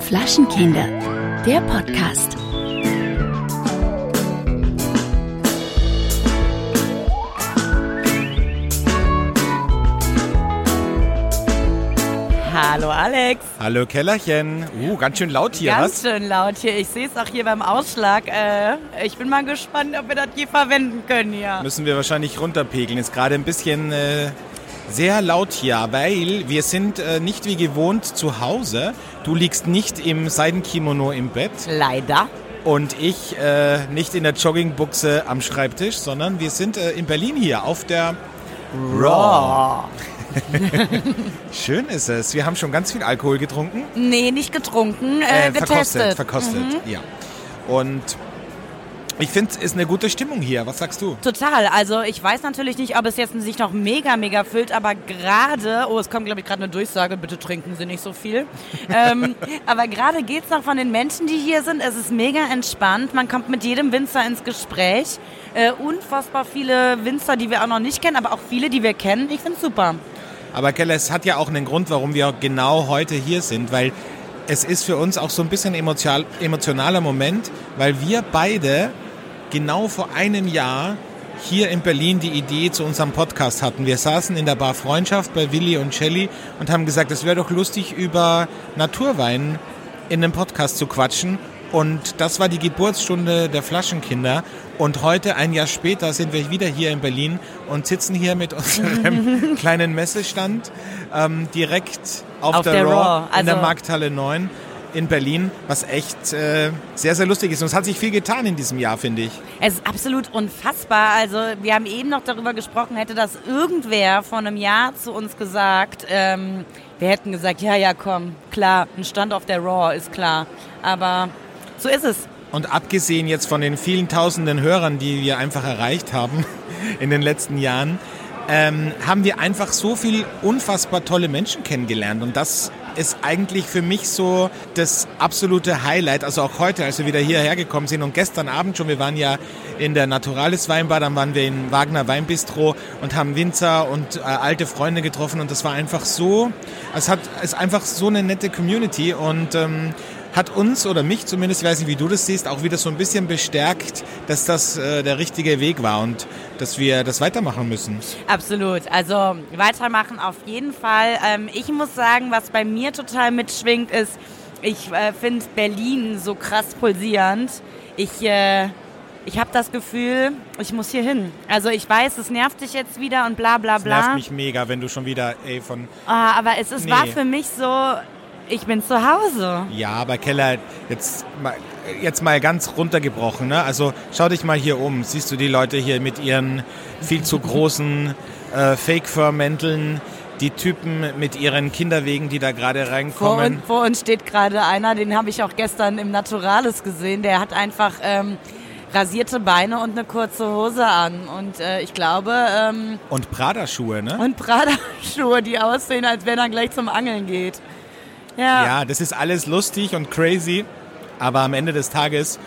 Flaschenkinder, der Podcast. Hallo Alex. Hallo Kellerchen. Uh, ganz schön laut hier, Ganz was? schön laut hier. Ich sehe es auch hier beim Ausschlag. Äh, ich bin mal gespannt, ob wir das je verwenden können hier. Müssen wir wahrscheinlich runterpegeln. Ist gerade ein bisschen äh, sehr laut hier, weil wir sind äh, nicht wie gewohnt zu Hause. Du liegst nicht im Seidenkimono im Bett Leider. und ich äh, nicht in der Joggingbuchse am Schreibtisch, sondern wir sind äh, in Berlin hier auf der Raw. Schön ist es. Wir haben schon ganz viel Alkohol getrunken. Nee, nicht getrunken, äh, getestet. verkostet, verkostet, ja. Und ich finde, es ist eine gute Stimmung hier. Was sagst du? Total. Also ich weiß natürlich nicht, ob es jetzt sich noch mega, mega füllt, aber gerade, oh, es kommt, glaube ich, gerade eine Durchsage, bitte trinken Sie nicht so viel. ähm, aber gerade geht es noch von den Menschen, die hier sind. Es ist mega entspannt. Man kommt mit jedem Winzer ins Gespräch. Äh, unfassbar viele Winzer, die wir auch noch nicht kennen, aber auch viele, die wir kennen. Ich finde es super. Aber Keller, es hat ja auch einen Grund, warum wir genau heute hier sind, weil es ist für uns auch so ein bisschen emotional, emotionaler Moment, weil wir beide genau vor einem Jahr hier in Berlin die Idee zu unserem Podcast hatten. Wir saßen in der Bar Freundschaft bei Willi und Shelly und haben gesagt, es wäre doch lustig, über Naturwein in einem Podcast zu quatschen. Und das war die Geburtsstunde der Flaschenkinder. Und heute, ein Jahr später, sind wir wieder hier in Berlin und sitzen hier mit unserem kleinen Messestand ähm, direkt auf, Auf der, der Raw, Raw, in der also- Markthalle 9 in Berlin, was echt äh, sehr, sehr lustig ist. Und es hat sich viel getan in diesem Jahr, finde ich. Es ist absolut unfassbar. Also wir haben eben noch darüber gesprochen, hätte das irgendwer vor einem Jahr zu uns gesagt. Ähm, wir hätten gesagt, ja, ja, komm, klar, ein Stand auf der Raw ist klar. Aber so ist es. Und abgesehen jetzt von den vielen tausenden Hörern, die wir einfach erreicht haben in den letzten Jahren, ähm, haben wir einfach so viel unfassbar tolle Menschen kennengelernt. Und das ist eigentlich für mich so das absolute Highlight. Also auch heute, als wir wieder hierher gekommen sind und gestern Abend schon, wir waren ja in der Naturalis Weinbar, dann waren wir in Wagner Weinbistro und haben Winzer und äh, alte Freunde getroffen und das war einfach so, es hat es ist einfach so eine nette Community und ähm, hat uns oder mich zumindest, ich weiß nicht, wie du das siehst, auch wieder so ein bisschen bestärkt, dass das äh, der richtige Weg war und dass wir das weitermachen müssen. Absolut. Also weitermachen auf jeden Fall. Ähm, ich muss sagen, was bei mir total mitschwingt, ist, ich äh, finde Berlin so krass pulsierend. Ich, äh, ich habe das Gefühl, ich muss hier hin. Also ich weiß, es nervt dich jetzt wieder und bla bla Das nervt bla. mich mega, wenn du schon wieder ey, von Ah, aber es ist, Nee. war für mich so, ich bin zu Hause. Ja, aber Keller, jetzt mal, jetzt mal ganz runtergebrochen. Ne? Also schau dich mal hier um. Siehst du die Leute hier mit ihren viel zu großen äh, Fake-Fur-Mänteln? Die Typen mit ihren Kinderwegen, die da gerade Vor, reinkommen. uns, vor uns steht gerade einer, den habe ich auch gestern im Naturalis gesehen. Der hat einfach ähm, rasierte Beine und eine kurze Hose an. Und äh, ich glaube, ähm, Und Prada-Schuhe, ne? und Prada-Schuhe, die aussehen, als wenn er gleich zum Angeln geht. Ja, Ja, das ist alles lustig und crazy, aber am Ende des Tages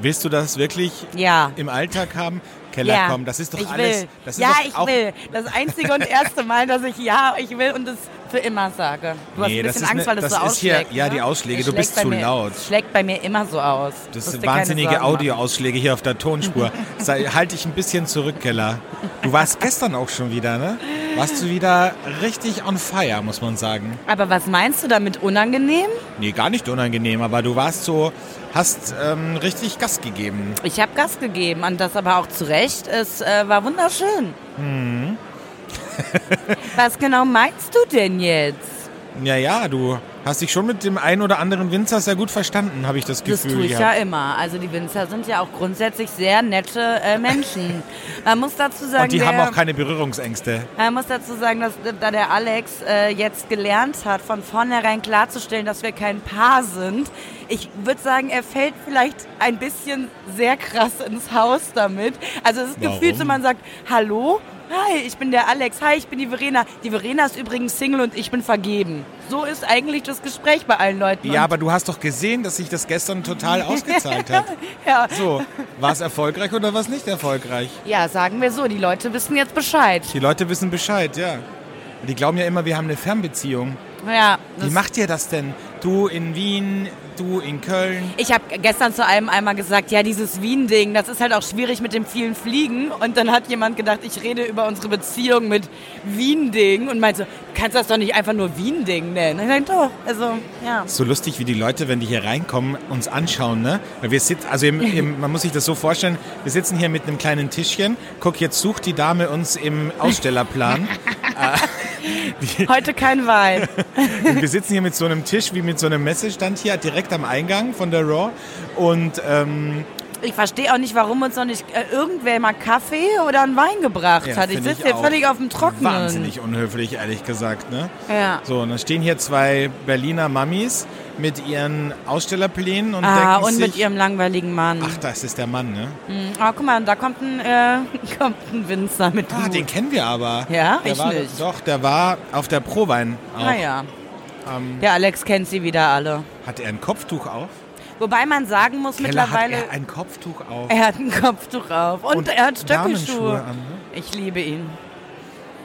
willst du das wirklich ja. im Alltag haben? Keller, ja. komm, das ist doch ich alles. Will. Das ist ja, ich will. Das einzige und erste Mal, dass ich ja, ich will und das für immer sage. Du hast Nee, ein das bisschen Angst, ne- weil das, das so ist hier- ausschlägt. ja, ne? die Ausschläge, Es du bist zu mir, laut. Schlägt bei mir immer so aus. Das sind wahnsinnige. Audioausschläge hier auf der Tonspur. Sei, halt dich ein bisschen zurück, Keller. Du warst gestern auch schon wieder, ne? Warst du wieder richtig on fire, muss man sagen. Aber was meinst du damit unangenehm? Nee, gar nicht unangenehm, aber du warst so, hast ähm, richtig Gas gegeben. Ich habe Gas gegeben und das aber auch zu Recht. Es äh, war wunderschön. Mhm. was genau meinst du denn jetzt? Ja, ja, du hast dich schon mit dem einen oder anderen Winzer sehr gut verstanden, habe ich das Das Gefühl. tue ich gehabt. ja immer. Also die Winzer sind ja auch grundsätzlich sehr nette äh, Menschen. Man muss dazu sagen, Und die der, haben auch keine Berührungsängste. man muss dazu sagen, dass da der Alex äh, jetzt gelernt hat, von vornherein klarzustellen, dass wir kein Paar sind. Ich würde sagen, er fällt vielleicht ein bisschen sehr krass ins Haus damit. Also es ist gefühlt so, man sagt, hallo, hi, ich bin der Alex, hi, ich bin die Verena. Die Verena ist übrigens Single und ich bin vergeben. So ist eigentlich das Gespräch bei allen Leuten. Ja, aber du hast doch gesehen, dass sich das gestern total ausgezahlt hat. ja. So, war es erfolgreich oder war es nicht erfolgreich? ja, sagen wir so, die Leute wissen jetzt Bescheid. Die Leute wissen Bescheid, ja. Die glauben ja immer, wir haben eine Fernbeziehung. Ja, Wie macht ihr das denn? Du in Wien, du in Köln. Ich habe gestern zu einem einmal gesagt, ja, dieses Wien-Ding, das ist halt auch schwierig mit dem vielen Fliegen. Und dann hat jemand gedacht, ich rede über unsere Beziehung mit Wien-Ding und meinte, du kannst das doch nicht einfach nur Wien-Ding nennen. Ich sag, doch, also, ja. So lustig, wie die Leute, wenn die hier reinkommen, uns anschauen, ne? Weil wir sitzen, also im, im, man muss sich das so vorstellen, wir sitzen hier mit einem kleinen Tischchen. Guck, jetzt sucht die Dame uns im Ausstellerplan. Heute kein Wein. wir sitzen hier mit so einem Tisch wie mit so einem Messestand hier direkt am Eingang von der Raw. Und ähm, Ich verstehe auch nicht, warum uns noch nicht äh, irgendwer mal Kaffee oder einen Wein gebracht ja, hat. Ich sitze hier völlig auf dem Trockenen. Wahnsinnig unhöflich, ehrlich gesagt, ne? Ja. So, und dann stehen hier zwei Berliner Mamis mit ihren Ausstellerplänen und Ah, und sich, mit ihrem langweiligen Mann. ach, das ist der Mann, ne? Ah, guck mal, da kommt ein, äh, kommt ein Winzer mit Ah, Hut. den kennen wir aber. Ja? der Ich war, nicht. Doch, der war auf der Prowein auch. Naja, Ähm, der Alex kennt sie wieder alle. hat er ein Kopftuch auf? Wobei man sagen muss Keller mittlerweile, hat er ein Kopftuch auf. er hat ein Kopftuch auf und, Und er hat Stöckelschuhe. an, ne? Ich liebe ihn.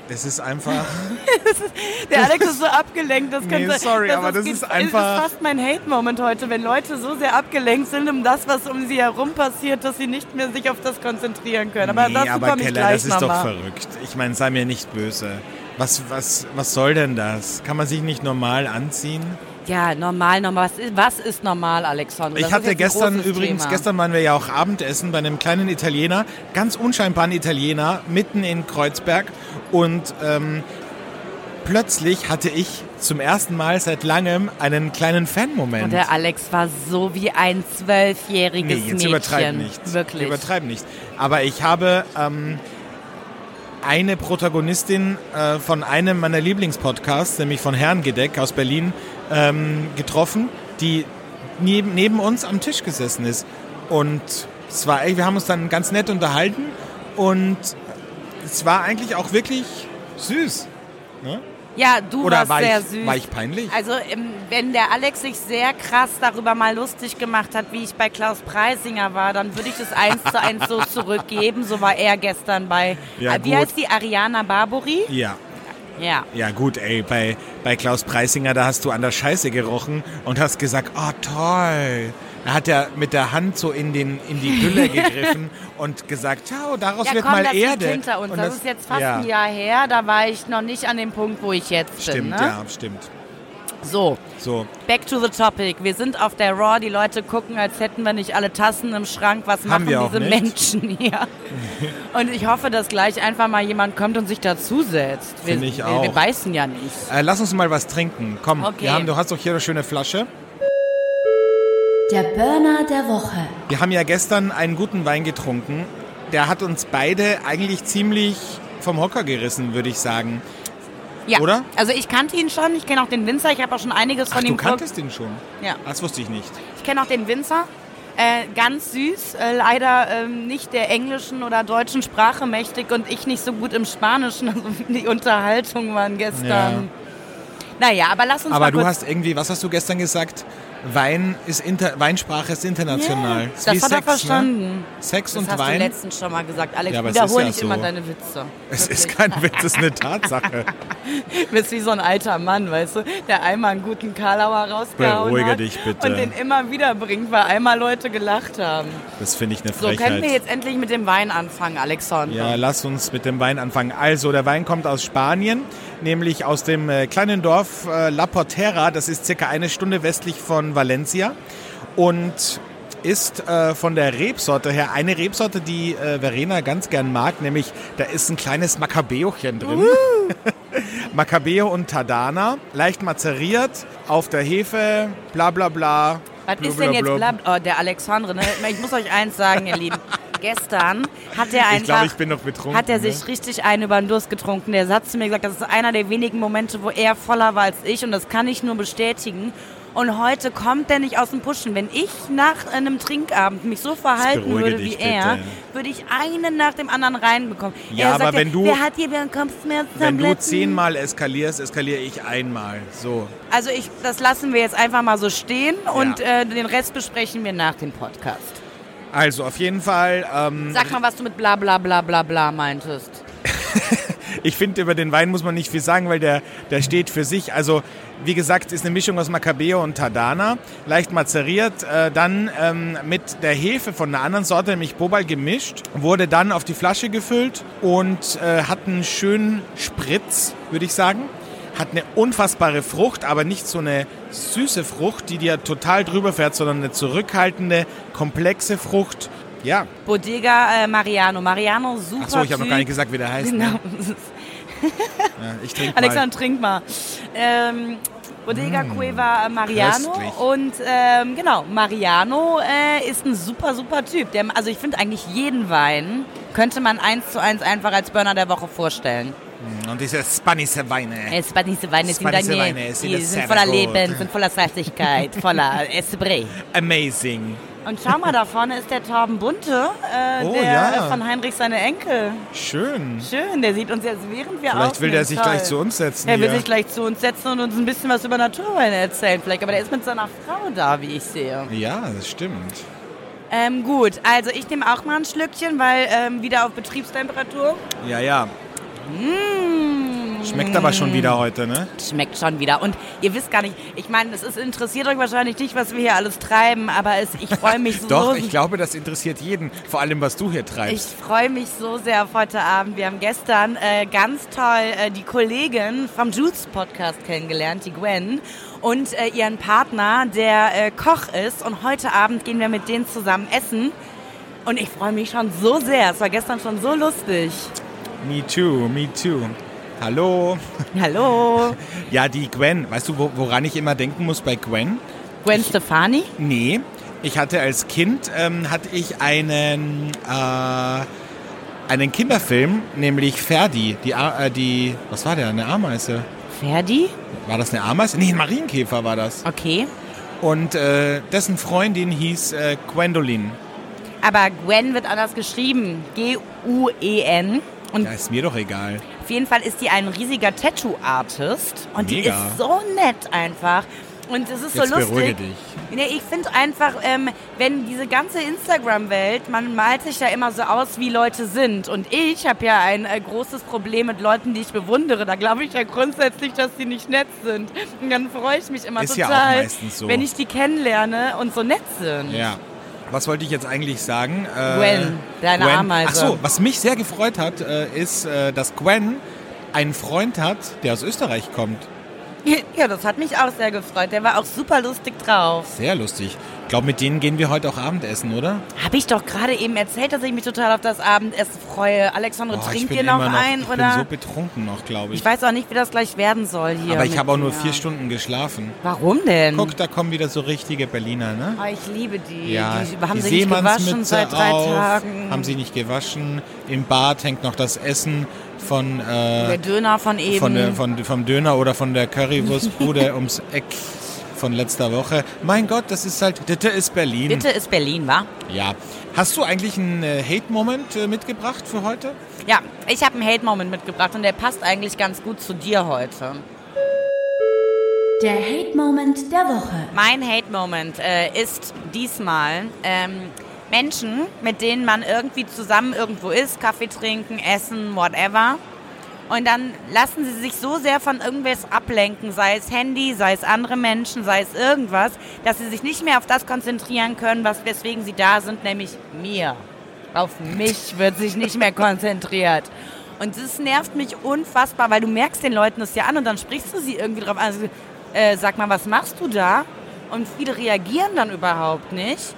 Es ist einfach. Der Alex ist so abgelenkt. Das Nee, sorry, aber das geht- ist einfach- ist fast mein Hate-Moment heute, wenn Leute so sehr abgelenkt sind um das, was um sie herum passiert, dass sie nicht mehr sich auf das konzentrieren können. Aber nee, dazu aber Keller, gleich das ist doch nochmal. verrückt. Ich meine, sei mir nicht böse. Was, was, was soll denn das? Kann man sich nicht normal anziehen? Ja, normal, normal. Was ist, was ist normal, Alexander? Ich hatte gestern übrigens, Thema. gestern waren wir ja auch Abendessen bei einem kleinen Italiener, ganz unscheinbaren Italiener, mitten in Kreuzberg. Und ähm, plötzlich hatte ich zum ersten Mal seit langem einen kleinen Fan-Moment. Und der Alex war so wie ein zwölfjähriges Nee, jetzt Mädchen. übertreib nicht. Wirklich. Übertreib nicht. Aber ich habe ähm, eine Protagonistin äh, von einem meiner Lieblingspodcasts, nämlich von Herrengedeck aus Berlin, ähm, getroffen, die neben, neben uns am Tisch gesessen ist. Und es war, wir haben uns dann ganz nett unterhalten und es war eigentlich auch wirklich süß. Ne? Ja, du Oder warst war sehr ich, süß. war ich peinlich? Also, ähm, wenn der Alex sich sehr krass darüber mal lustig gemacht hat, wie ich bei Klaus Preisinger war, dann würde ich das eins zu eins so zurückgeben. So war er gestern bei. Ja, wie gut. heißt die? Ariana Barbori? Ja. Ja. Ja gut, ey, bei, bei Klaus Preisinger, da hast du an der Scheiße gerochen und hast gesagt, oh toll. Da hat er mit der Hand so in, den, in die Hülle gegriffen und gesagt, ciao, daraus Ja, wird komm, mal das Erde. liegt hinter uns. Und Das, ist jetzt fast ja, ein Jahr her. Da war ich noch nicht an dem Punkt, wo ich jetzt Stimmt, bin. Ne? ja, stimmt. So, So, back to the topic. Wir sind auf der Raw. Die Leute gucken, als hätten wir nicht alle Tassen im Schrank. Was Haben machen wir auch diese nicht. Menschen hier? Und ich hoffe, dass gleich einfach mal jemand kommt und sich dazusetzt. Wir, Finde ich wir, auch. wir beißen ja nicht. äh, lass uns mal was trinken. Komm, Okay. wir haben, du hast doch hier eine schöne Flasche. Der Burner der Woche. Wir haben ja gestern einen guten Wein getrunken. Der hat uns beide eigentlich ziemlich vom Hocker gerissen, würde ich sagen. Ja. Oder? Also ich kannte ihn schon. Ich kenne auch den Winzer. Ich habe auch schon einiges Ach, von du ihm kanntest ihn schon? Ja. Das wusste ich nicht. Ich kenne auch den Winzer. Äh, ganz süß, äh, leider ähm, nicht der englischen oder deutschen Sprache mächtig und ich nicht so gut im Spanischen. Also die Unterhaltungen waren gestern. Naja, aber lass uns Aber mal du hast irgendwie, was hast du gestern gesagt? Wein ist inter, Weinsprache ist international. Ja, Ist das hat er Sex, verstanden. Ne? Sex Das und hast du Wein. letztens schon mal gesagt. Alex, Ja, wiederhole ist ja nicht so. immer deine Witze. Es ist Wirklich. kein Witz, es ist eine Tatsache. Du bist wie so ein alter Mann, weißt du, der einmal einen guten Karlauer rausgehauen Beruhige hat dich bitte. und den immer wieder bringt, weil einmal Leute gelacht haben. Das finde ich eine So, Frechheit. können wir jetzt endlich mit dem Wein anfangen, Alexander? Ja, lass uns mit dem Wein anfangen. Also, der Wein kommt aus Spanien, nämlich aus dem äh, kleinen Dorf äh, La Portera. Das ist circa eine Stunde westlich von Valencia und ist äh, von der Rebsorte her eine Rebsorte, die äh, Verena ganz gern mag, nämlich da ist ein kleines Maccabeochen drin. Macabeo und Tadana, leicht mazeriert, auf der Hefe, bla bla bla. Was ist denn jetzt blab Oh, der Alexandre, ne? Ich muss euch eins sagen, ihr Lieben. Gestern hat er einfach... Ich glaube, ich bin noch betrunken. hat er ne? sich richtig einen über den Durst getrunken. Der hat zu mir gesagt, das ist einer der wenigen Momente, wo er voller war als ich und das kann ich nur bestätigen. Und heute kommt er nicht aus dem Pushen. Wenn ich nach einem Trinkabend mich so verhalten würde wie er, bitte. würde ich einen nach dem anderen reinbekommen. Ja, er aber sagt, wenn du- wer hat hier wieder Kopfschmerzen? Wenn du zehnmal eskalierst, eskaliere ich einmal. So. Also ich, das lassen wir jetzt einfach mal so stehen und äh, den Rest besprechen wir nach dem Podcast. Also auf jeden Fall, ähm, Sag mal, was du mit bla bla bla bla bla meintest. ich finde, über den Wein muss man nicht viel sagen, weil der, der steht für sich. Also, wie gesagt, ist eine Mischung aus Macabeo und Tadana, leicht mazeriert, äh, dann ähm, mit der Hefe von einer anderen Sorte, nämlich Bobal, gemischt, wurde dann auf die Flasche gefüllt und äh, hat einen schönen Spritz, würde ich sagen. Hat eine unfassbare Frucht, aber nicht so eine süße Frucht, die dir total drüber fährt, sondern eine zurückhaltende, komplexe Frucht. Ja. Bodega äh, Mariano. Mariano, super Achso, ich habe noch gar nicht gesagt, wie der heißt. Genau. Ne? Ja, ich trinke mal. Alexander, trink mal. Ähm, Bodega Cueva Mariano. köstlich. Und ähm, genau, Mariano äh, ist ein super, super Typ. Der, also ich finde eigentlich jeden Wein könnte man eins zu eins einfach als Burner der Woche vorstellen. Und diese spanische Weine. War diese Weine sind, Spanische Weine sind sind voller gut. Leben, sind voller Saftigkeit, voller Esprit. Amazing. Und schau mal, da vorne ist der Torben Bunte, äh, Oh, der ja. von Heinrich seine Enkel. Schön. Schön, der sieht uns jetzt während wir Vielleicht will der sich Toll. gleich zu uns setzen. Er will sich gleich zu uns setzen und uns ein bisschen was über Naturweine erzählen vielleicht. Aber der ist mit seiner Frau da, wie ich sehe. ja, das stimmt. Ähm, gut, also ich nehme auch mal ein Schlückchen, weil ähm, wieder auf Betriebstemperatur. Ja, ja. Mmh. Schmeckt aber schon wieder heute, ne? Schmeckt schon wieder. Und ihr wisst gar nicht, ich meine, es ist, interessiert euch wahrscheinlich nicht, was wir hier alles treiben, aber es, ich freue mich so. Doch, ich glaube, das interessiert jeden. Vor allem, was du hier Ich treibst. freue mich so sehr auf heute Abend. Wir haben gestern äh, ganz toll äh, die Kollegin vom Juice Podcast kennengelernt, die Gwen, und äh, ihren Partner, der äh, Koch ist. Und heute Abend gehen wir mit denen zusammen essen. Und ich freue mich schon so sehr. Es war gestern schon so lustig. Me too, me too. Hallo. Hallo, Ja, die Gwen. Weißt du, wo, woran ich immer denken muss bei Gwen? Gwen Stefani. Nee. Ich hatte als Kind ähm, hatte ich einen äh, einen Kinderfilm, nämlich Ferdi. Die, äh, die was war der? Eine Ameise? Ferdi? War das eine Ameise? Nee, ein Marienkäfer war das. Okay. Und äh, dessen Freundin hieß äh, Gwendolyn. Aber Gwen wird anders geschrieben. G-U-E-N. Und Ja, ist mir doch egal. Auf jeden Fall ist die ein riesiger Tattoo-Artist und die Mega. ist so nett einfach. Und es ist Jetzt so lustig. dich. Nee, ich finde einfach, ähm, wenn diese ganze Instagram-Welt, man malt sich ja immer so aus, wie Leute sind. Und ich habe ja ein äh, großes Problem mit Leuten, die ich bewundere. Da glaube ich ja grundsätzlich, dass die nicht nett sind. Und dann freue ich mich immer Ist ja total, meistens so. wenn ich die kennenlerne und so nett sind. Ja. Was wollte ich jetzt eigentlich sagen? Äh, Gwen, deine Ameise. Ach so, was mich sehr gefreut hat, äh, ist, äh, dass Gwen einen Freund hat, der aus Österreich kommt. Ja, das hat mich auch sehr gefreut. Der war auch super lustig drauf. Sehr lustig. Ich glaube, mit denen gehen wir heute auch Abendessen, oder? Habe ich doch gerade eben erzählt, dass ich mich total auf das Abendessen freue. Alexandre, ich trinkt ihr noch immer ein, ich oder? bin so betrunken noch, glaube ich. ich weiß auch nicht, wie das gleich werden soll hier. Aber ich habe auch nur vier Stunden geschlafen. Warum denn? Guck, da kommen wieder so richtige Berliner, ne? Oh, ich liebe die. Ja, die haben die sie nicht gewaschen seit drei auf, Tagen. haben sie nicht gewaschen. Im Bad hängt noch das Essen von, Der äh, Döner von eben. von, der, von vom Döner oder von der Currywurstbude ums Eck von letzter Woche. Mein Gott, das ist halt, das ist Berlin. Bitte ist Berlin, wa? Ja. Hast du eigentlich einen äh, Hate-Moment äh, mitgebracht für heute? Ja, ich habe einen Hate-Moment mitgebracht und der passt eigentlich ganz gut zu dir heute. Der Hate-Moment der Woche. Mein Hate-Moment äh, ist diesmal ähm, Menschen, mit denen man irgendwie zusammen irgendwo ist, Kaffee trinken, essen, whatever. Und dann lassen sie sich so sehr von irgendwas ablenken, sei es Handy, sei es andere Menschen, sei es irgendwas, dass sie sich nicht mehr auf das konzentrieren können, was weswegen sie da sind, nämlich mir. Auf mich wird sich nicht mehr konzentriert. Und das nervt mich unfassbar, weil du merkst den Leuten das ja an und dann sprichst du sie irgendwie drauf an. Also, äh, sag mal, was machst du da? Und viele reagieren dann überhaupt nicht.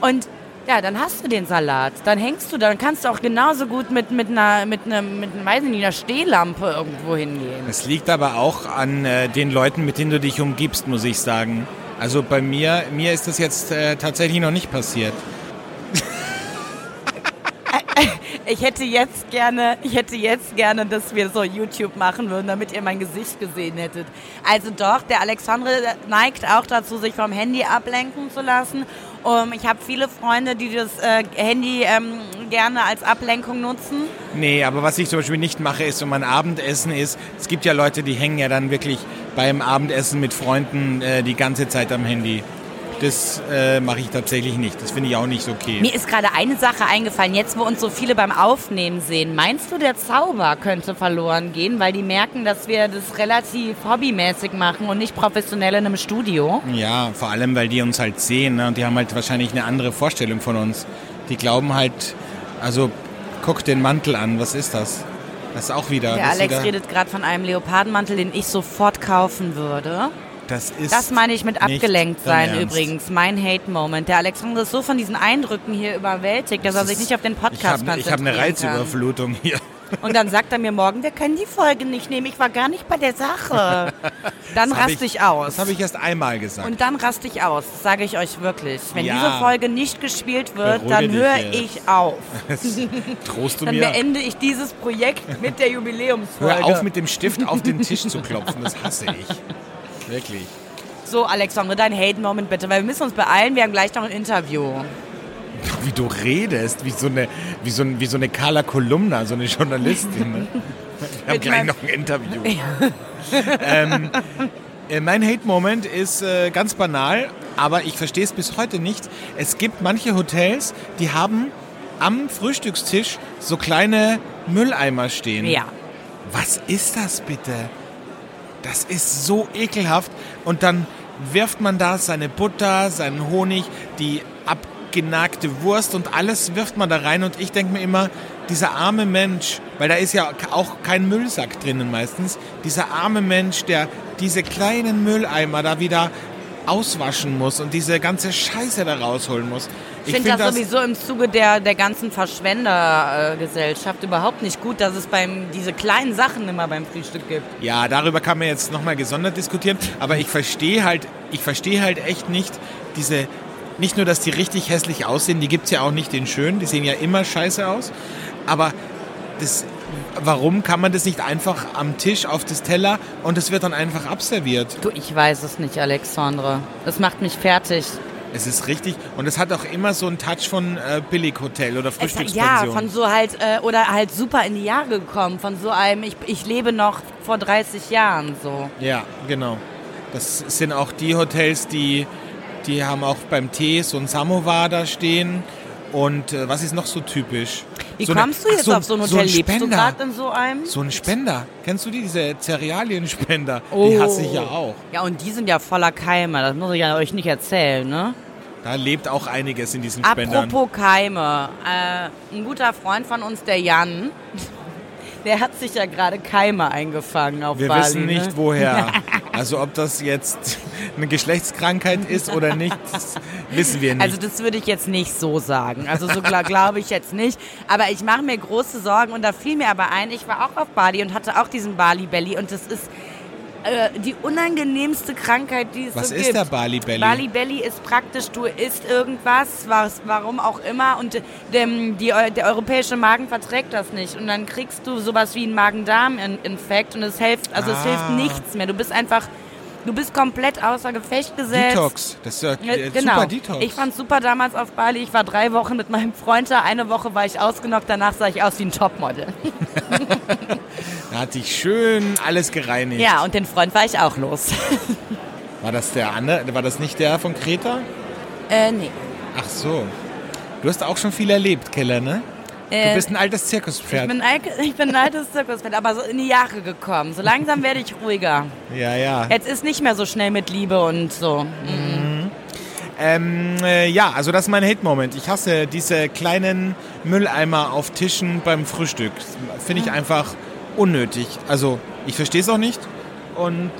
Und ja, dann hast du den Salat. Dann hängst du da. Dann kannst du auch genauso gut mit, mit, einer, mit, einer, mit einer, weiß nicht, einer Stehlampe irgendwo hingehen. Es liegt aber auch an äh, den Leuten, mit denen du dich umgibst, muss ich sagen. Also bei mir, mir ist das jetzt äh, tatsächlich noch nicht passiert. Ich hätte jetzt gerne, ich hätte jetzt gerne, dass wir so YouTube machen würden, damit ihr mein Gesicht gesehen hättet. Also doch, der Alexandre neigt auch dazu, sich vom Handy ablenken zu lassen. Um, ich habe viele Freunde, die das äh, Handy ähm, gerne als Ablenkung nutzen. Nee, aber was ich zum Beispiel nicht mache, ist, wenn man Abendessen ist, es gibt ja Leute, die hängen ja dann wirklich beim Abendessen mit Freunden äh, die ganze Zeit am Handy. Das äh, mache ich tatsächlich nicht. Das finde ich auch nicht okay. Mir ist gerade eine Sache eingefallen, jetzt wo uns so viele beim Aufnehmen sehen. Meinst du, der Zauber könnte verloren gehen, weil die merken, dass wir das relativ hobbymäßig machen und nicht professionell in einem Studio? Ja, vor allem, weil die uns halt sehen ne? und die haben halt wahrscheinlich eine andere Vorstellung von uns. Die glauben halt, also guck den Mantel an, was ist das? Das ist auch wieder. Der Alex wieder, redet gerade von einem Leopardenmantel, den ich sofort kaufen würde. Das ist. Das meine ich mit abgelenkt sein übrigens. Mein Hate-Moment. Der Alexander ist so von diesen Eindrücken hier überwältigt, dass er sich nicht auf den Ich Podcast habe ich hab eine konzentrieren kann. Reizüberflutung hier. Und dann sagt er mir morgen, wir können die Folge nicht nehmen. Ich war gar nicht bei der Sache. Dann Das hab raste ich, aus. Das habe ich erst einmal gesagt. Und dann raste ich aus, das sage ich euch wirklich. Wenn Ja. diese Folge nicht gespielt wird, Beruhige dann höre ich auf. Trost du Dann mir. beende ich dieses Projekt mit der Jubiläumsfolge. Hör auf mit dem Stift auf den Tisch zu klopfen, das hasse ich. Wirklich. so, Alexandre, dein Hate-Moment bitte, weil wir müssen uns beeilen, wir haben gleich noch ein Interview. Wie du redest, wie so eine, wie so, ein- wie so eine Carla Kolumna, so eine Journalistin. Ne? Wir haben gleich noch ein Interview. ähm, äh, mein Hate-Moment ist äh, ganz banal, aber ich verstehe es bis heute nicht. Es gibt manche Hotels, die haben am Frühstückstisch so kleine Mülleimer stehen. Ja. Was ist das bitte? Das ist so ekelhaft. Und dann wirft man da seine Butter, seinen Honig, die abgenagte Wurst und alles wirft man da rein. Und ich denke mir immer, dieser arme Mensch, weil da ist ja auch kein Müllsack drinnen meistens, dieser arme Mensch, der diese kleinen Mülleimer da wieder auswaschen muss und diese ganze Scheiße da rausholen muss. Ich finde das, sowieso im Zuge der, der ganzen Verschwendergesellschaft überhaupt nicht gut, dass es beim, diese kleinen Sachen immer beim Frühstück gibt. Ja, darüber kann man jetzt nochmal gesondert diskutieren, aber ich verstehe halt, ich verstehe halt echt nicht diese, nicht nur, dass die richtig hässlich aussehen, die gibt's ja auch nicht in schön, die sehen ja immer scheiße aus, aber das, warum kann man das nicht einfach am Tisch auf das Teller und es wird dann einfach abserviert? Du, ich weiß es nicht, Alexandre. Das macht mich fertig. Es ist richtig und es hat auch immer so einen Touch von äh, Billighotel oder Frühstückspension. ja, von so halt, äh, oder halt super in die Jahre gekommen, von so einem, ich, ich lebe noch vor 30 Jahren so. Ja, genau. Das sind auch die Hotels, die, die haben auch beim Tee so ein Samovar da stehen. Und äh, was ist noch so typisch? Wie so eine- kommst du ach, jetzt so, auf so ein Hotel? So ein Lebst du gerade in so einem? So ein Spender. Kennst du die, diese Cerealienspender? Oh. Die hasse ich ja auch. Ja, und die sind ja voller Keime, das muss ich ja euch nicht erzählen, ne? Da lebt auch einiges in diesen Spendern. Apropos Keime, äh, ein guter Freund von uns, der Jan, der hat sich ja gerade Keime eingefangen auf Wir Bali. wissen nicht, ne? woher. Also ob das jetzt eine Geschlechtskrankheit ist oder nicht, wissen wir nicht. Also das würde ich jetzt nicht so sagen. Also so glaube glaub ich jetzt nicht. Aber ich mache mir große Sorgen und da fiel mir aber ein, ich war auch auf Bali und hatte auch diesen Bali-Belly und das ist äh, die unangenehmste Krankheit, die es Was so ist gibt. der Bali Belly? Bali Belly ist praktisch, du isst irgendwas, was, warum auch immer, und dem, die, Eu- der europäische Magen verträgt das nicht. Und dann kriegst du sowas wie einen Magen-Darm-Infekt und es hilft, also es Ah. hilft nichts mehr. Du bist einfach, du bist komplett außer Gefecht gesetzt. Detox. Das ist ja, äh, genau. super Detox. Ich fand's super damals auf Bali. Ich war drei Wochen mit meinem Freund da. Eine Woche war ich ausgenockt. Danach sah ich aus wie ein Topmodel. da hat sich schön alles gereinigt. Ja, und den Freund war ich auch los. War das der andere? War das nicht der von Kreta? äh, nee. Ach so. Du hast auch schon viel erlebt, Keller, ne? Du Äh, bist ein altes ich Zirkuspferd. bin, ein, ich bin ein altes Zirkuspferd, aber so in die Jahre gekommen. So langsam werde ich ruhiger. Ja, ja. Jetzt ist nicht mehr so schnell mit Liebe und so. Mhm. Ähm, äh, ja, also das ist mein Hate-Moment. Ich hasse diese kleinen Mülleimer auf Tischen beim Frühstück. Finde ich einfach unnötig. Also, ich verstehe es auch nicht. Und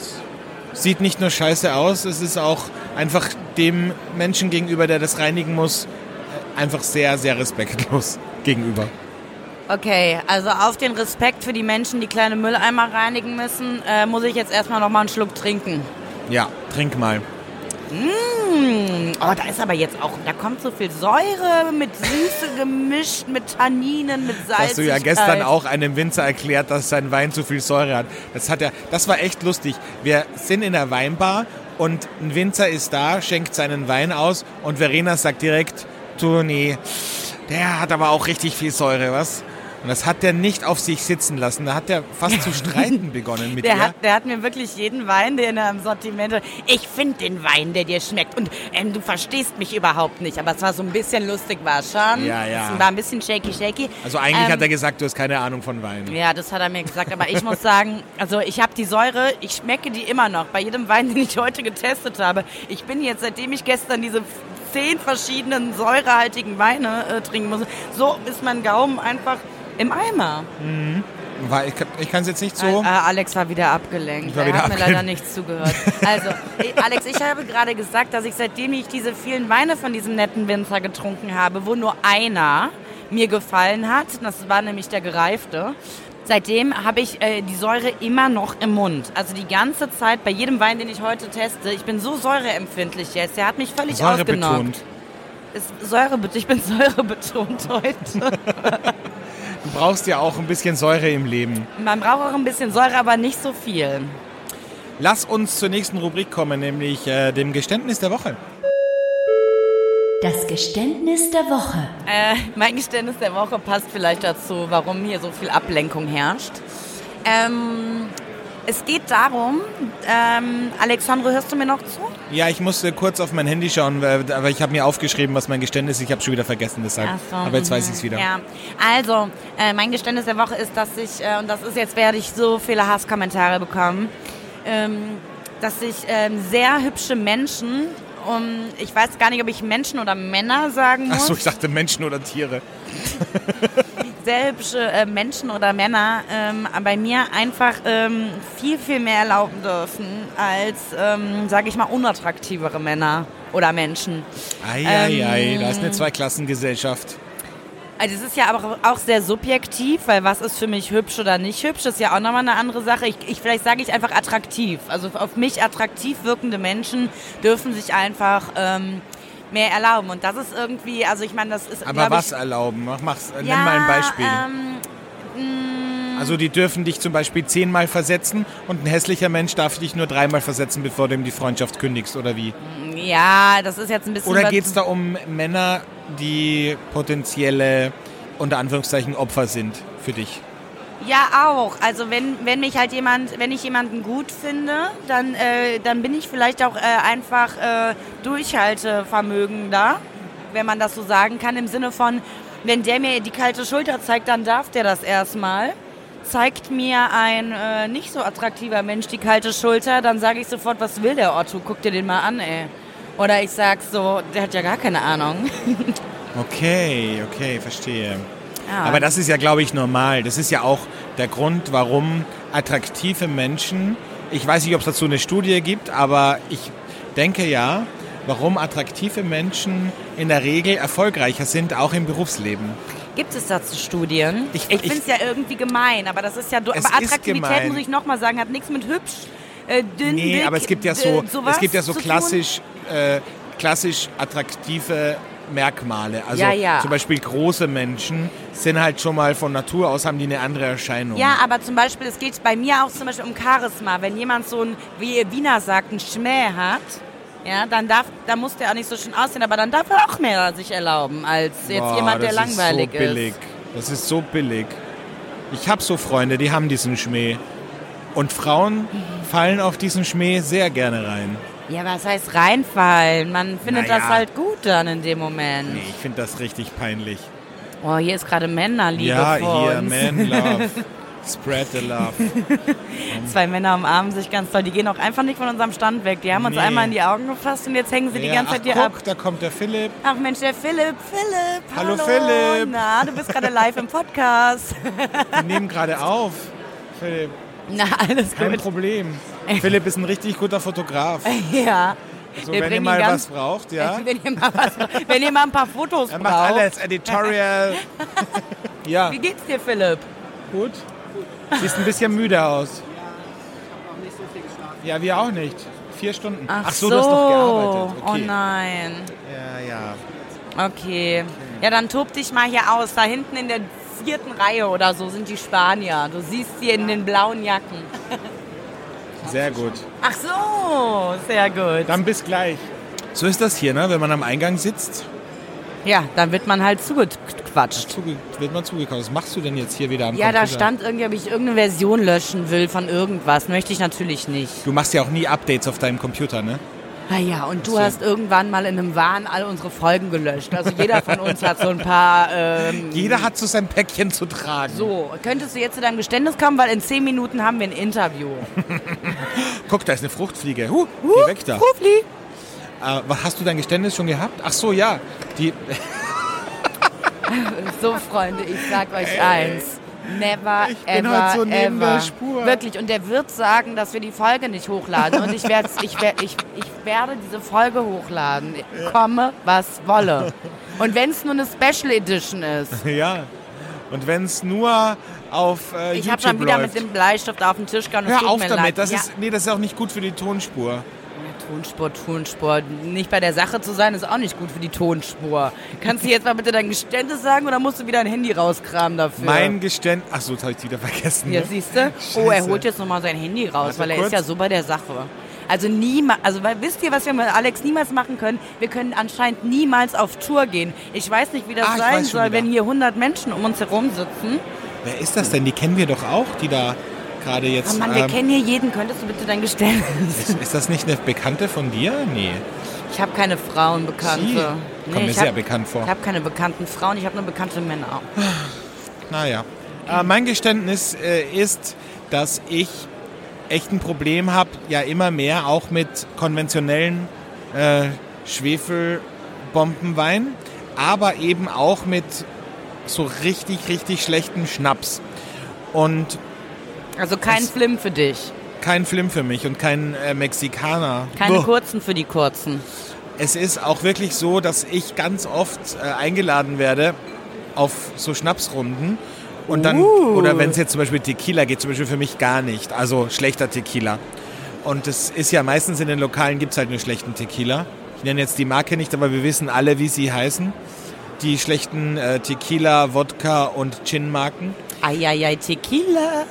sieht nicht nur scheiße aus, es ist auch einfach dem Menschen gegenüber, der das reinigen muss, äh, einfach sehr, sehr respektlos gegenüber. Okay, also auf den Respekt für die Menschen, die kleine Mülleimer reinigen müssen, äh, muss ich jetzt erstmal noch mal einen Schluck trinken. Ja, trink mal. Mmh, oh, da ist aber jetzt auch, da kommt so viel Säure mit Süße gemischt, mit Tanninen, mit Salz. Hast du ja gestern auch einem Winzer erklärt, dass sein Wein zu viel Säure hat. Das hat er, das war echt lustig. Wir sind in der Weinbar und ein Winzer ist da, schenkt seinen Wein aus und Verena sagt direkt, nee, der hat aber auch richtig viel Säure, was? Und das hat der nicht auf sich sitzen lassen. Da hat der fast zu streiten begonnen mit Der ihr. hat, der hat mir wirklich jeden Wein, den er im Sortiment hat. Ich finde den Wein, der dir schmeckt. Und ähm, du verstehst mich überhaupt nicht. Aber es war so ein bisschen lustig, war schon. Ja, ja. Es war ein bisschen shaky, shaky. also eigentlich Ähm, hat er gesagt, du hast keine Ahnung von Wein. Ja, das hat er mir gesagt. Aber ich muss sagen, also ich habe die Säure, ich schmecke die immer noch. Bei jedem Wein, den ich heute getestet habe. Ich bin jetzt, seitdem ich gestern diese zehn verschiedenen säurehaltigen Weine äh, trinken muss, so ist mein Gaumen einfach im Eimer. War- Ich, ich kann es jetzt nicht so. Äh, Alex war wieder abgelenkt. Ich war er wieder hat mir abgelenkt. leider nichts zugehört. Also, Alex, ich habe gerade gesagt, dass ich seitdem ich diese vielen Weine von diesem netten Winzer getrunken habe, wo nur einer mir gefallen hat, das war nämlich der gereifte, seitdem habe ich äh, die Säure immer noch im Mund. Also die ganze Zeit, bei jedem Wein, den ich heute teste, ich bin so säureempfindlich jetzt, der hat mich völlig Säure ausgenockt. betont. Ist Säure, ich bin säurebetont heute. Du brauchst ja auch ein bisschen Säure im Leben. Man braucht auch ein bisschen Säure, aber nicht so viel. Lass uns zur nächsten Rubrik kommen, nämlich äh, dem Geständnis der Woche. Das Geständnis der Woche. Äh, mein Geständnis der Woche passt vielleicht dazu, warum hier so viel Ablenkung herrscht. Ähm, es geht darum, ähm, Alexandre, hörst du mir noch zu? Ja, ich musste kurz auf mein Handy schauen, aber ich habe mir aufgeschrieben, was mein Geständnis ist. Ich habe schon wieder vergessen, deshalb. So, aber jetzt weiß ich es wieder. Ja, also, äh, mein Geständnis der Woche ist, dass ich, äh, und das ist jetzt, werde ich so viele Hasskommentare bekommen, ähm, dass ich ähm, sehr hübsche Menschen, um, ich weiß gar nicht, ob ich Menschen oder Männer sagen muss. Achso, ich dachte Menschen oder Tiere. sehr hübsche äh, Menschen oder Männer ähm, bei mir einfach ähm, viel, viel mehr erlauben dürfen als, ähm, sage ich mal, unattraktivere Männer oder Menschen. Eieiei, Ähm, da ist eine Zweiklassengesellschaft. Also es ist ja aber auch sehr subjektiv, weil was ist für mich hübsch oder nicht hübsch, ist ja auch nochmal eine andere Sache. Ich, ich vielleicht sage ich einfach attraktiv. Also auf mich attraktiv wirkende Menschen dürfen sich einfach ähm, mehr erlauben. Und das ist irgendwie, also ich meine, das ist, Aber was ich, erlauben? Mach, mach's, nenn ja, mal ein Beispiel. Ähm, Also die dürfen dich zum Beispiel zehnmal versetzen und ein hässlicher Mensch darf dich nur dreimal versetzen, bevor du ihm die Freundschaft kündigst, oder wie? ja, das ist jetzt ein bisschen... Oder geht es da um Männer, die potenzielle, unter Anführungszeichen, Opfer sind für dich? Ja, auch. Also wenn, wenn mich halt jemand, wenn ich jemanden gut finde, dann, äh, dann bin ich vielleicht auch äh, einfach äh, durchhaltevermögender, wenn man das so sagen kann, im Sinne von, wenn der mir die kalte Schulter zeigt, dann darf der das erstmal. Zeigt mir ein äh, nicht so attraktiver Mensch die kalte Schulter, dann sage ich sofort, was will der Otto? Guck dir den mal an, ey. Oder ich sag so, der hat ja gar keine Ahnung. Okay, okay, verstehe. Ja. Aber das ist ja, glaube ich, normal. Das ist ja auch der Grund, warum attraktive Menschen, ich weiß nicht, ob es dazu eine Studie gibt, aber ich denke ja, warum attraktive Menschen in der Regel erfolgreicher sind, auch im Berufsleben. Gibt es dazu Studien? Ich- Ich, ich- finde es ja irgendwie gemein, aber das ist ja... Aber Attraktivität, muss ich nochmal sagen, hat nichts mit hübsch, äh, dünn, Nee, dick, aber es gibt ja so, es gibt ja so klassisch, äh, klassisch attraktive Merkmale. Also Ja, ja. zum Beispiel große Menschen sind halt schon mal von Natur aus haben die eine andere Erscheinung. Ja, aber zum Beispiel, es geht bei mir auch zum Beispiel um Charisma. Wenn jemand so ein, wie ihr Wiener sagt, ein Schmäh hat, ja, dann darf, dann muss der auch nicht so schön aussehen, aber dann darf er auch mehr sich erlauben als jetzt Boah, jemand, der das langweilig ist. So billig. Das ist so billig. Ich habe so Freunde, die haben diesen Schmäh. Und Frauen fallen auf diesen Schmäh sehr gerne rein. Ja, was heißt reinfallen? Man findet Naja. das halt gut dann in dem Moment. Nee, ich finde das richtig peinlich. Oh, hier ist gerade Männerliebe ja, vor hier, uns. man love. Spread the love. Zwei Männer umarmen sich ganz toll. Die gehen auch einfach nicht von unserem Stand weg. Die haben uns Nee. einmal in die Augen gefasst und jetzt hängen sie die Ja, ganze ach, Zeit hier guck, ab. da kommt der Philipp. Ach Mensch, der Philipp, Philipp. Hallo, Philipp. Na, du bist gerade live im Podcast. Wir nehmen gerade auf. Philipp, Na, alles kein gut. Problem. Philipp ist ein richtig guter Fotograf. Ja. So, Wir wenn ihr mal was braucht, ja. Wenn, ihr mal was, wenn ihr mal ein paar Fotos Er braucht. macht alles, Editorial. ja, Wie geht's dir, Philipp? gut. Siehst ein bisschen müde aus. Ja, wir auch nicht. Vier Stunden. Ach, so, du hast noch gearbeitet. Oh Okay. nein. Ja, ja. Okay. Ja, dann tob dich mal hier aus. Da hinten in der vierten Reihe oder so sind die Spanier. Du siehst sie in den blauen Jacken. Sehr gut. Ach so, sehr gut. Dann bis gleich. So ist das hier, ne? wenn man am Eingang sitzt. Ja, dann wird man halt zugequatscht. Zuge wird man zugekauft. Was machst du denn jetzt hier wieder am Ja, da Computer? stand irgendwie, ob ich irgendeine Version löschen will von irgendwas. Möchte ich natürlich nicht. Du machst ja auch nie Updates auf deinem Computer, ne? Naja, und du so. hast irgendwann mal in einem Wahn all unsere Folgen gelöscht. Also jeder von uns hat so ein paar. Ähm, Jeder hat so sein Päckchen zu tragen. so, könntest du jetzt zu deinem Geständnis kommen, weil in zehn Minuten haben wir ein Interview. Guck, da ist eine Fruchtfliege. Huh, geh weg da. Rufli. Äh, was, hast du dein Geständnis schon gehabt? Ach so, ja. Die, So, Freunde, ich sag euch eins. Never, Ich bin ever, heute so neben ever. der Spur. Wirklich. Und der wird sagen, dass wir die Folge nicht hochladen. Und ich, werd's, ich, werd, ich, ich werde diese Folge hochladen. Komme, was wolle. Und wenn es nur eine Special Edition ist. ja. Und wenn es nur auf äh, Ich habe schon wieder läuft. mit dem Bleistift auf den Tisch es Hör auf damit. Das, ja. ist, nee, das ist auch nicht gut für die Tonspur. Tonspur, Tonspur. Nicht bei der Sache zu sein, ist auch nicht gut für die Tonspur. Kannst du jetzt mal bitte dein Geständnis sagen oder musst du wieder ein Handy rauskramen dafür? Mein Geständnis. Ach so, das habe ich wieder vergessen. Ja, ne? siehst du? Oh, er holt jetzt nochmal sein Handy raus, Warte weil er kurz. ist ja so bei der Sache. Also niemals, also wisst ihr, was wir mit Alex niemals machen können? Wir können anscheinend niemals auf Tour gehen. Ich weiß nicht, wie das Ah, sein soll, wenn hier 100 Menschen um uns herum sitzen. Wer ist das denn? Die kennen wir doch auch, die da gerade jetzt. Oh Mann, wir ähm, kennen hier jeden. Könntest du bitte dein Geständnis? ist, ist das nicht eine Bekannte von dir? Nee. Ich habe keine Frauenbekannte. Sie kommt mir sehr hab- bekannt vor. Ich habe keine bekannten Frauen, ich habe nur bekannte Männer. Naja. Äh, mein Geständnis äh, ist, dass ich echt ein Problem habe, ja immer mehr auch mit konventionellen äh, Schwefelbombenwein, aber eben auch mit so richtig, richtig schlechten Schnaps. Und Also kein Es- Flim für dich. kein Film für mich und kein äh, Mexikaner. Keine Buh. kurzen für die kurzen. Es ist auch wirklich so, dass ich ganz oft äh, eingeladen werde auf so Schnapsrunden. Und dann, Uh. oder wenn es jetzt zum Beispiel Tequila geht, zum Beispiel für mich gar nicht. Also schlechter Tequila. Und es ist ja meistens in den Lokalen gibt es halt nur schlechten Tequila. Ich nenne jetzt die Marke nicht, aber wir wissen alle, wie sie heißen. Die schlechten äh, Tequila, Wodka und Gin-Marken. Eieiei, Tequila.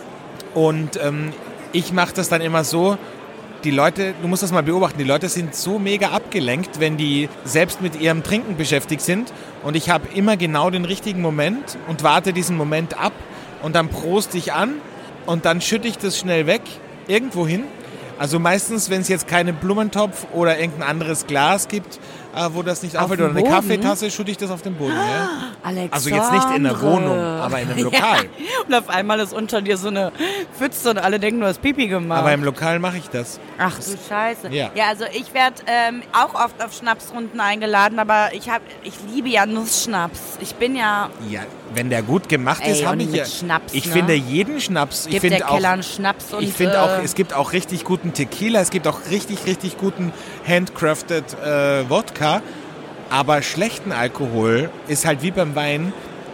Und ähm, ich mache das dann immer so, die Leute, du musst das mal beobachten, die Leute sind so mega abgelenkt, wenn die selbst mit ihrem Trinken beschäftigt sind. Und ich habe immer genau den richtigen Moment und warte diesen Moment ab und dann prost ich an und dann schütte ich das schnell weg, irgendwo hin. Also meistens, wenn es jetzt keinen Blumentopf oder irgendein anderes Glas gibt, äh, wo das nicht Auf auffällt, dem oder eine Boden? Kaffeetasse, schütte ich das auf den Boden. Ja? Alexandre. Also jetzt nicht in der Wohnung, aber in einem Lokal. Ja. Und auf einmal ist unter dir so eine Pfütze und alle denken, du hast Pipi gemacht. Aber im Lokal mache ich das. Ach du Scheiße. Ja. also ich werde ähm, auch oft auf Schnapsrunden eingeladen, aber ich, hab, ich liebe ja Nussschnaps. Ich bin ja, Ja, wenn der gut gemacht Ey, ist, habe ich ja. Schnaps, ich ne? finde jeden Schnaps. Ich gibt der finde auch. Keller einen Schnaps und Ich finde auch, äh, es gibt auch richtig guten Tequila, es gibt auch richtig, richtig guten handcrafted äh, Wodka. Aber schlechten Alkohol ist halt wie beim Wein.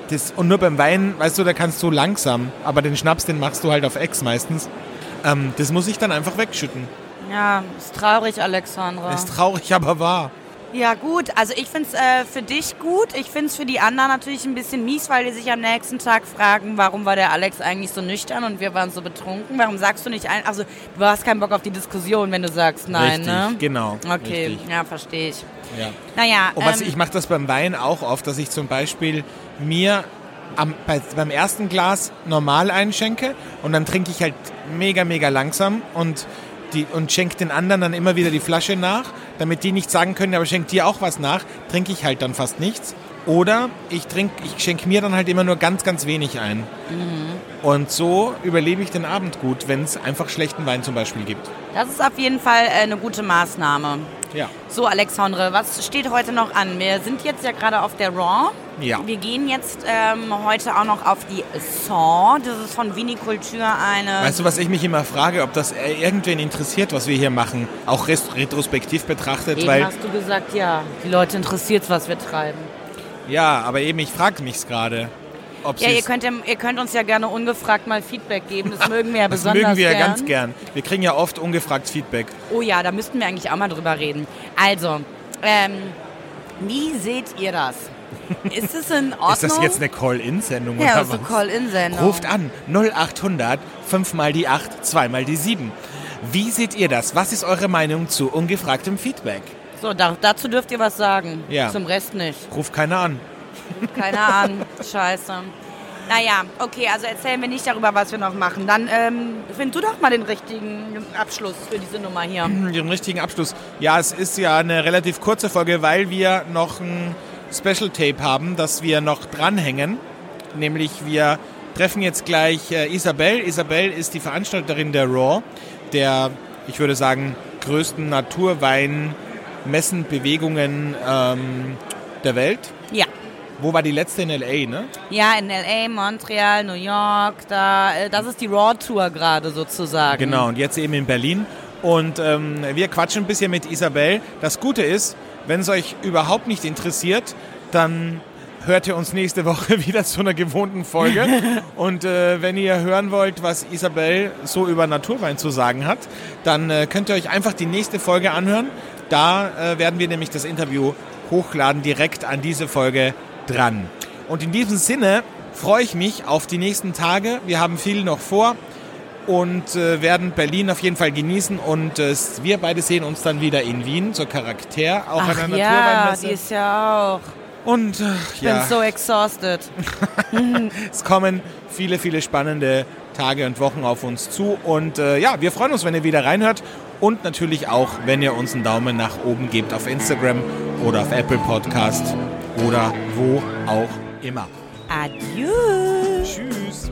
Das, und nur beim Wein, weißt du, da kannst du langsam. Aber den Schnaps, den machst du halt auf Ex meistens. Ähm, das muss ich dann einfach wegschütten. ja, ist traurig, Alexandra. Ist traurig, aber wahr. Ja gut, also ich finde es äh, für dich gut. Ich finde es für die anderen natürlich ein bisschen mies, weil die sich am nächsten Tag fragen, warum war der Alex eigentlich so nüchtern und wir waren so betrunken. Warum sagst du nicht ein? Also du hast keinen Bock auf die Diskussion, wenn du sagst nein, richtig, ne? genau. Okay, Richtig, ja, verstehe ich. ja. Naja, Und was, ähm, ich mache das beim Wein auch oft, dass ich zum Beispiel mir am, bei, beim ersten Glas normal einschenke und dann trinke ich halt mega, mega langsam und, die, und schenke den anderen dann immer wieder die Flasche nach, damit die nicht sagen können, aber schenk dir auch was nach, trinke ich halt dann fast nichts. Oder ich, trink, ich schenke mir dann halt immer nur ganz, ganz wenig ein. Mhm. Und so überlebe ich den Abend gut, wenn es einfach schlechten Wein zum Beispiel gibt. das ist auf jeden Fall äh, eine gute Maßnahme. Ja. So, Alexandre, was steht heute noch an? Wir sind jetzt ja gerade auf der Raw. Ja. Wir gehen jetzt ähm, heute auch noch auf die Saw. Das ist von Vinikultur eine... Weißt du, was ich mich immer frage, ob das irgendwen interessiert, was wir hier machen, auch retrospektiv betrachtet, Eben weil hast du gesagt, ja. Die Leute interessiert was wir treiben. ja, aber eben ich frage mich gerade, ob Ja, ihr könnt, ihr könnt uns ja gerne ungefragt mal Feedback geben. Das mögen wir ja das besonders mögen wir ja gern. ganz gern. Wir kriegen ja oft ungefragt Feedback. Oh ja, da müssten wir eigentlich auch mal drüber reden. Also, ähm, wie seht ihr das? Ist es in Ordnung? Ist das jetzt eine Call-In-Sendung ja, oder das ist eine? Call-In-Sendung. Ruft an 0800 5 mal die 8, 2 mal die 7. Wie seht ihr das? Was ist eure Meinung zu ungefragtem Feedback? So, da, dazu dürft ihr was sagen. Ja. Zum Rest nicht. Ruf keiner an. Keine Ahnung. Scheiße. Naja, okay, also erzählen wir nicht darüber, was wir noch machen. Dann ähm, find du doch mal den richtigen Abschluss für diese Nummer hier. Den richtigen Abschluss. Ja, es ist ja eine relativ kurze Folge, weil wir noch ein Special Tape haben, das wir noch dranhängen. Nämlich wir treffen jetzt gleich äh, Isabel. Isabel ist die Veranstalterin der RAW, der, ich würde sagen, größten Naturwein-Messenbewegungen ähm, der Welt. Ja. Wo war die letzte in L.A., ne? Ja, in L.A., Montreal, New York, da, äh, das ist die Raw-Tour gerade sozusagen. Genau, und jetzt eben in Berlin. Und ähm, wir quatschen ein bisschen mit Isabel. Das Gute ist, wenn es euch überhaupt nicht interessiert, dann hört ihr uns nächste Woche wieder zu einer gewohnten Folge. Und äh, wenn ihr hören wollt, was Isabel so über Naturwein zu sagen hat, dann äh, könnt ihr euch einfach die nächste Folge anhören. Da äh, werden wir nämlich das Interview hochladen, direkt an diese Folge dran. Und in diesem Sinne freue ich mich auf die nächsten Tage. Wir haben viel noch vor und äh, werden Berlin auf jeden Fall genießen. Und äh, wir beide sehen uns dann wieder in Wien zur Charakter auf Ach einer ja, Naturweinmesse. die ist ja auch. Und äh, Ich ja, bin so exhausted. es kommen viele, viele spannende Tage und Wochen auf uns zu. Und äh, ja, wir freuen uns, wenn ihr wieder reinhört. Und natürlich auch, wenn ihr uns einen Daumen nach oben gebt auf Instagram oder auf Apple Podcast oder wo auch immer. Adieu. Tschüss.